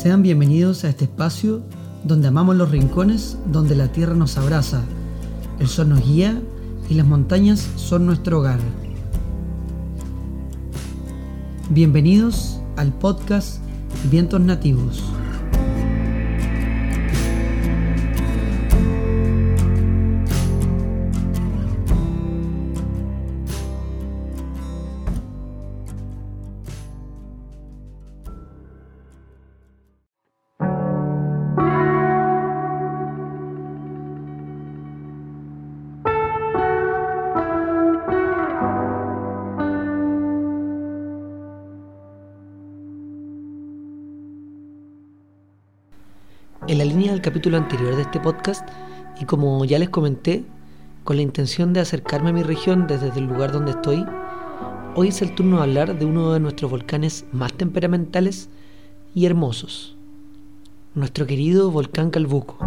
Sean bienvenidos a este espacio donde amamos los rincones, donde la tierra nos abraza, el sol nos guía y las montañas son nuestro hogar. Bienvenidos al podcast Vientos Nativos. En la línea del capítulo anterior de este podcast, y como ya les comenté, con la intención de acercarme a mi región desde el lugar donde estoy, hoy es el turno de hablar de uno de nuestros volcanes más temperamentales y hermosos, nuestro querido volcán Calbuco.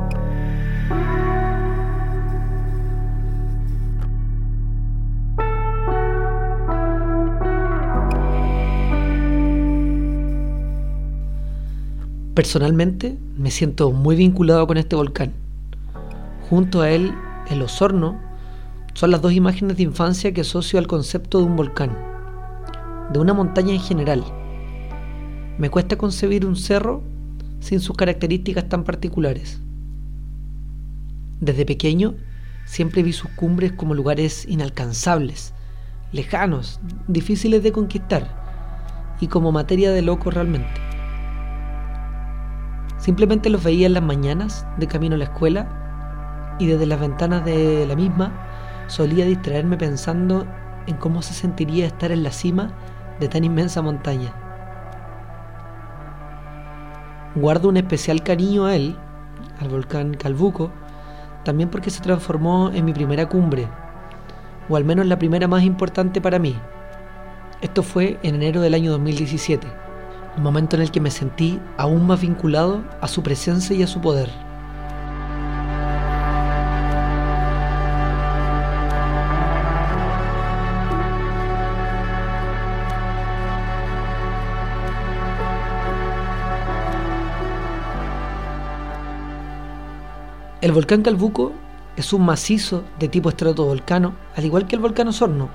Personalmente me siento muy vinculado con este volcán. Junto a él, el Osorno, son las dos imágenes de infancia que asocio al concepto de un volcán, de una montaña en general. Me cuesta concebir un cerro sin sus características tan particulares. Desde pequeño siempre vi sus cumbres como lugares inalcanzables, lejanos, difíciles de conquistar y como materia de loco realmente. Simplemente los veía en las mañanas de camino a la escuela y desde las ventanas de la misma solía distraerme pensando en cómo se sentiría estar en la cima de tan inmensa montaña. Guardo un especial cariño a él, al volcán Calbuco, también porque se transformó en mi primera cumbre, o al menos la primera más importante para mí. Esto fue en enero del año 2017 un momento en el que me sentí aún más vinculado a su presencia y a su poder. El volcán Calbuco es un macizo de tipo estratovolcano, al igual que el volcán Osorno,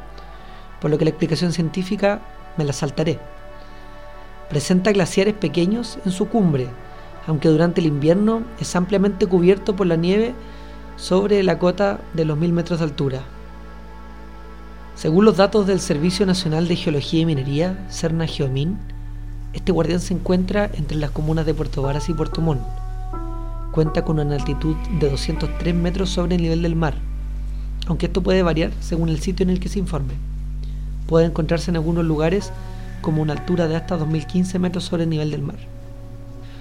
por lo que la explicación científica me la saltaré. Presenta glaciares pequeños en su cumbre, aunque durante el invierno es ampliamente cubierto por la nieve sobre la cota de los mil metros de altura. Según los datos del Servicio Nacional de Geología y Minería, CERNA Geomin, este guardián se encuentra entre las comunas de Puerto Varas y Puerto Montt. Cuenta con una altitud de 203 metros sobre el nivel del mar, aunque esto puede variar según el sitio en el que se informe. Puede encontrarse en algunos lugares como una altura de hasta 2015 metros sobre el nivel del mar.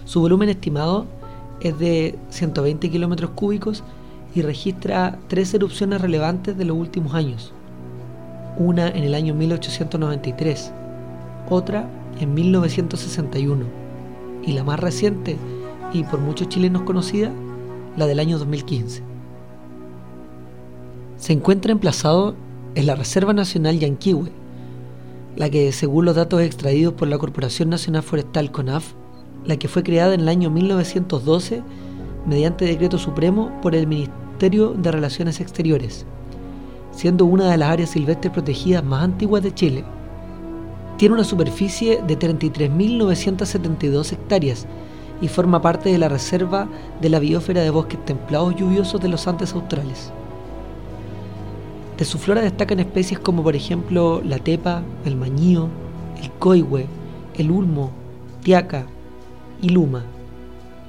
Su volumen estimado es de 120 kilómetros cúbicos y registra tres erupciones relevantes de los últimos años. Una en el año 1893, otra en 1961 y la más reciente y por muchos chilenos conocida, la del año 2015. Se encuentra emplazado en la Reserva Nacional Yanquihue, la que, según los datos extraídos por la Corporación Nacional Forestal CONAF, la que fue creada en el año 1912 mediante decreto supremo por el Ministerio de Relaciones Exteriores, siendo una de las áreas silvestres protegidas más antiguas de Chile. Tiene una superficie de 33.972 hectáreas y forma parte de la reserva de la biosfera de bosques templados lluviosos de los Andes australes. De su flora destacan especies como por ejemplo la tepa, el mañío, el coihue, el ulmo, tiaca y luma.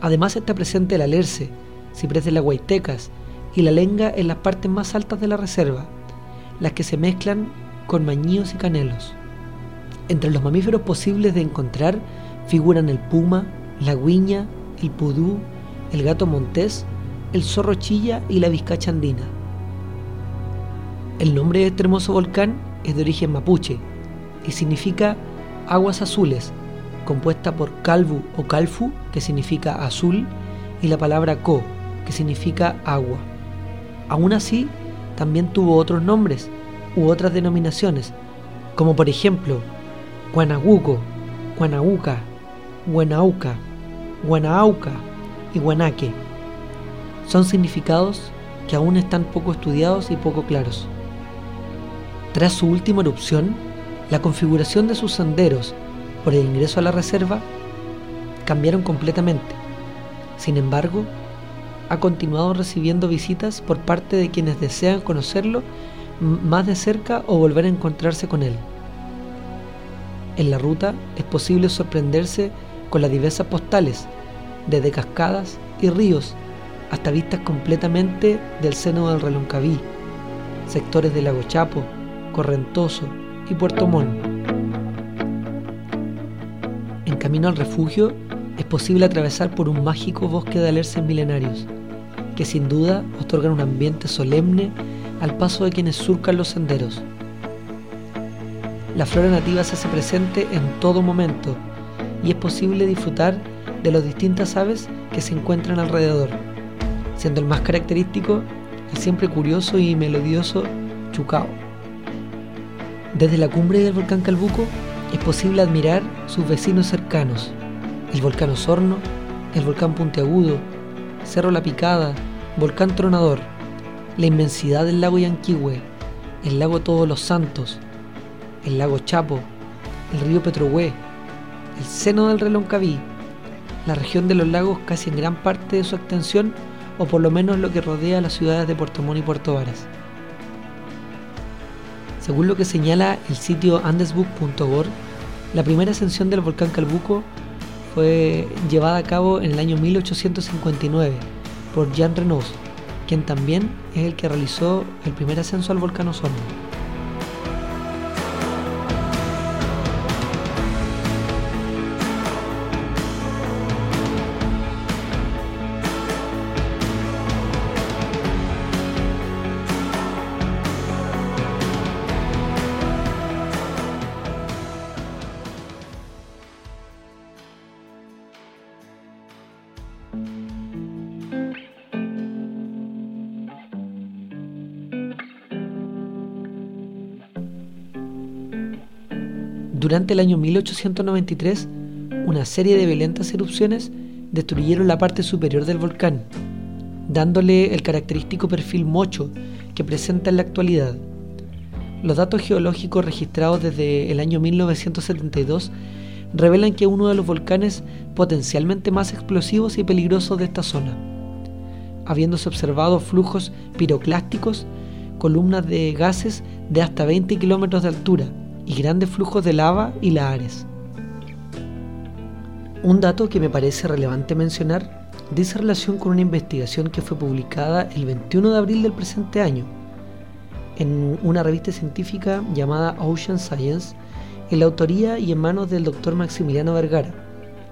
Además está presente el alerce, ciprés de las guaitecas y la lenga en las partes más altas de la reserva, las que se mezclan con mañíos y canelos. Entre los mamíferos posibles de encontrar figuran el puma, la guiña, el pudú, el gato montés, el zorro chilla y la vizcacha andina. El nombre de este hermoso volcán es de origen mapuche y significa aguas azules, compuesta por calvu o calfu, que significa azul, y la palabra co, que significa agua. Aún así, también tuvo otros nombres u otras denominaciones, como por ejemplo Guanaguco, Guanahuca, Guanauca, Guanaauca y Guanaque. Son significados que aún están poco estudiados y poco claros. Tras su última erupción, la configuración de sus senderos por el ingreso a la reserva cambiaron completamente. Sin embargo, ha continuado recibiendo visitas por parte de quienes desean conocerlo más de cerca o volver a encontrarse con él. En la ruta es posible sorprenderse con las diversas postales, desde cascadas y ríos hasta vistas completamente del seno del Reloncaví, sectores del lago Chapo, Correntoso y Puerto Montt. En camino al refugio es posible atravesar por un mágico bosque de alerces milenarios, que sin duda otorgan un ambiente solemne al paso de quienes surcan los senderos. La flora nativa se hace presente en todo momento y es posible disfrutar de las distintas aves que se encuentran alrededor, siendo el más característico el siempre curioso y melodioso chucao. Desde la cumbre del volcán Calbuco es posible admirar sus vecinos cercanos, el volcán Osorno, el volcán Puntiagudo, Cerro La Picada, volcán Tronador, la inmensidad del lago Yanquihue, el lago Todos los Santos, el lago Chapo, el río Petrohue, el seno del Reloncaví, la región de los lagos casi en gran parte de su extensión o por lo menos lo que rodea las ciudades de Puerto Montt y Puerto Varas. Según lo que señala el sitio andesbook.org, la primera ascensión del volcán Calbuco fue llevada a cabo en el año 1859 por Jean Renaud, quien también es el que realizó el primer ascenso al volcán Osorno. Durante el año 1893, una serie de violentas erupciones destruyeron la parte superior del volcán, dándole el característico perfil mocho que presenta en la actualidad. Los datos geológicos registrados desde el año 1972 revelan que es uno de los volcanes potencialmente más explosivos y peligrosos de esta zona, habiéndose observado flujos piroclásticos, columnas de gases de hasta 20 kilómetros de altura, y grandes flujos de lava y lahares. Un dato que me parece relevante mencionar dice relación con una investigación que fue publicada el 21 de abril del presente año en una revista científica llamada Ocean Science, en la autoría y en manos del doctor Maximiliano Vergara,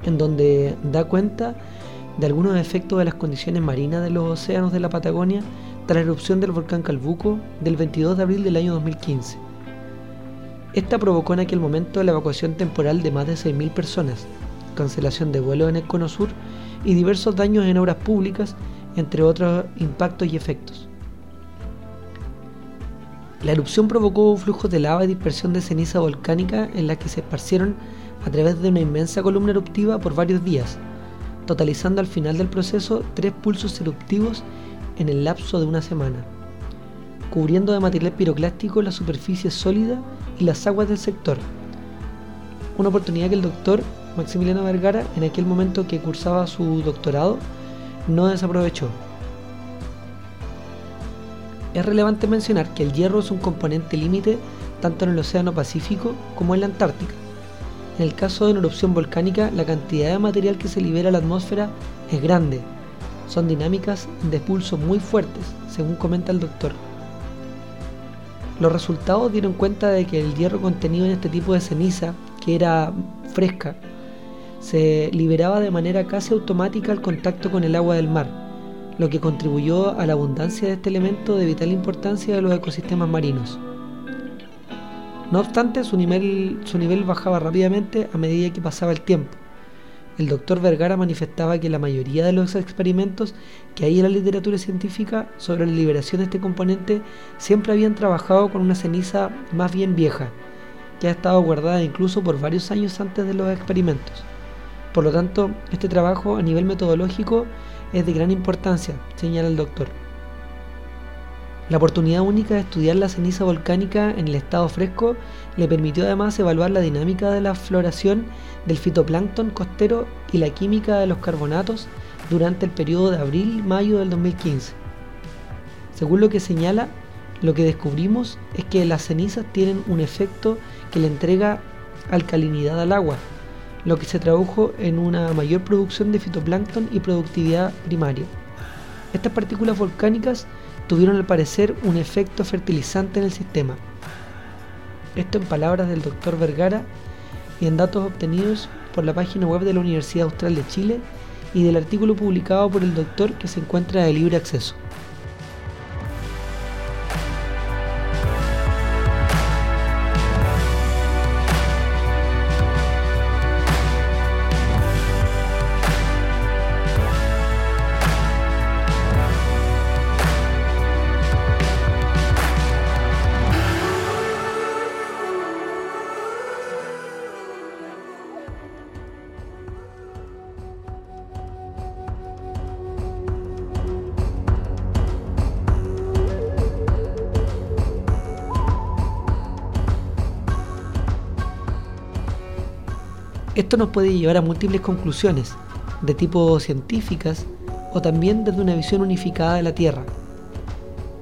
en donde da cuenta de algunos efectos de las condiciones marinas de los océanos de la Patagonia tras la erupción del volcán Calbuco del 22 de abril del año 2015. Esta provocó en aquel momento la evacuación temporal de más de 6.000 personas, cancelación de vuelos en el Cono Sur y diversos daños en obras públicas, entre otros impactos y efectos. La erupción provocó flujos de lava y dispersión de ceniza volcánica en la que se esparcieron a través de una inmensa columna eruptiva por varios días, totalizando al final del proceso tres pulsos eruptivos en el lapso de una semana, cubriendo de material piroclástico la superficie sólida y las aguas del sector. Una oportunidad que el doctor Maximiliano Vergara, en aquel momento que cursaba su doctorado, no desaprovechó. Es relevante mencionar que el hierro es un componente límite tanto en el Océano Pacífico como en la Antártica. En el caso de una erupción volcánica, la cantidad de material que se libera a la atmósfera es grande. Son dinámicas de expulso muy fuertes, según comenta el doctor. Los resultados dieron cuenta de que el hierro contenido en este tipo de ceniza, que era fresca, se liberaba de manera casi automática al contacto con el agua del mar, lo que contribuyó a la abundancia de este elemento de vital importancia de los ecosistemas marinos. No obstante, su nivel, bajaba rápidamente a medida que pasaba el tiempo, el doctor Vergara manifestaba que la mayoría de los experimentos que hay en la literatura científica sobre la liberación de este componente siempre habían trabajado con una ceniza más bien vieja, que ha estado guardada incluso por varios años antes de los experimentos. Por lo tanto, este trabajo a nivel metodológico es de gran importancia, señala el doctor. La oportunidad única de estudiar la ceniza volcánica en el estado fresco le permitió además evaluar la dinámica de la floración del fitoplancton costero y la química de los carbonatos durante el periodo de abril-mayo del 2015. Según lo que señala, lo que descubrimos es que las cenizas tienen un efecto que le entrega alcalinidad al agua, lo que se tradujo en una mayor producción de fitoplancton y productividad primaria. Estas partículas volcánicas tuvieron al parecer un efecto fertilizante en el sistema. Esto en palabras del doctor Vergara y en datos obtenidos por la página web de la Universidad Austral de Chile y del artículo publicado por el doctor que se encuentra de libre acceso. Esto nos puede llevar a múltiples conclusiones, de tipo científicas o también desde una visión unificada de la Tierra.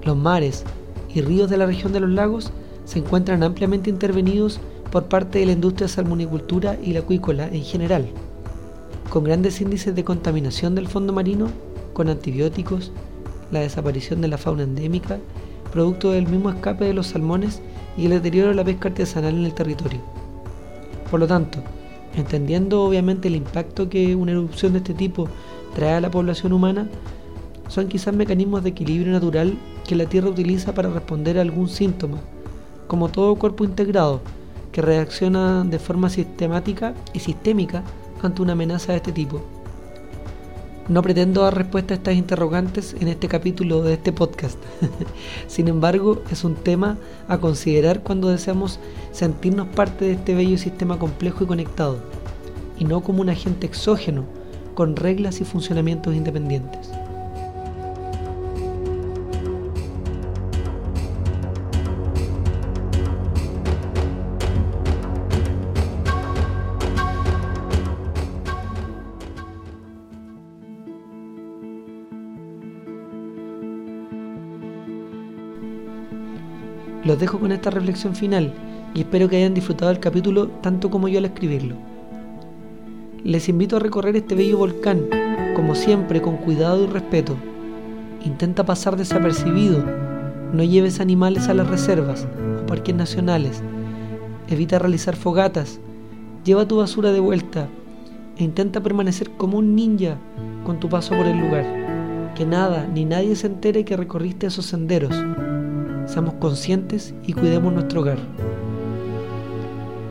Los mares y ríos de la región de los lagos se encuentran ampliamente intervenidos por parte de la industria salmonicultura y la acuícola en general, con grandes índices de contaminación del fondo marino con antibióticos, la desaparición de la fauna endémica, producto del mismo escape de los salmones y el deterioro de la pesca artesanal en el territorio. Por lo tanto, entendiendo obviamente el impacto que una erupción de este tipo trae a la población humana, son quizás mecanismos de equilibrio natural que la Tierra utiliza para responder a algún síntoma, como todo cuerpo integrado que reacciona de forma sistemática y sistémica ante una amenaza de este tipo. No pretendo dar respuesta a estas interrogantes en este capítulo de este podcast. Sin embargo, es un tema a considerar cuando deseamos sentirnos parte de este bello sistema complejo y conectado, y no como un agente exógeno con reglas y funcionamientos independientes. Los dejo con esta reflexión final y espero que hayan disfrutado el capítulo tanto como yo al escribirlo. Les invito a recorrer este bello volcán, como siempre, con cuidado y respeto. Intenta pasar desapercibido, no lleves animales a las reservas o parques nacionales, evita realizar fogatas, lleva tu basura de vuelta e intenta permanecer como un ninja con tu paso por el lugar. Que nada ni nadie se entere que recorriste esos senderos seamos conscientes y cuidemos nuestro hogar.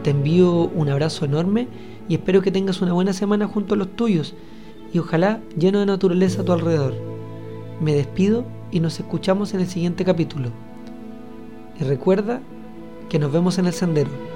Te envío un abrazo enorme y espero que tengas una buena semana junto a los tuyos y ojalá lleno de naturaleza a tu alrededor. Me despido y nos escuchamos en el siguiente capítulo. Y recuerda que nos vemos en el sendero.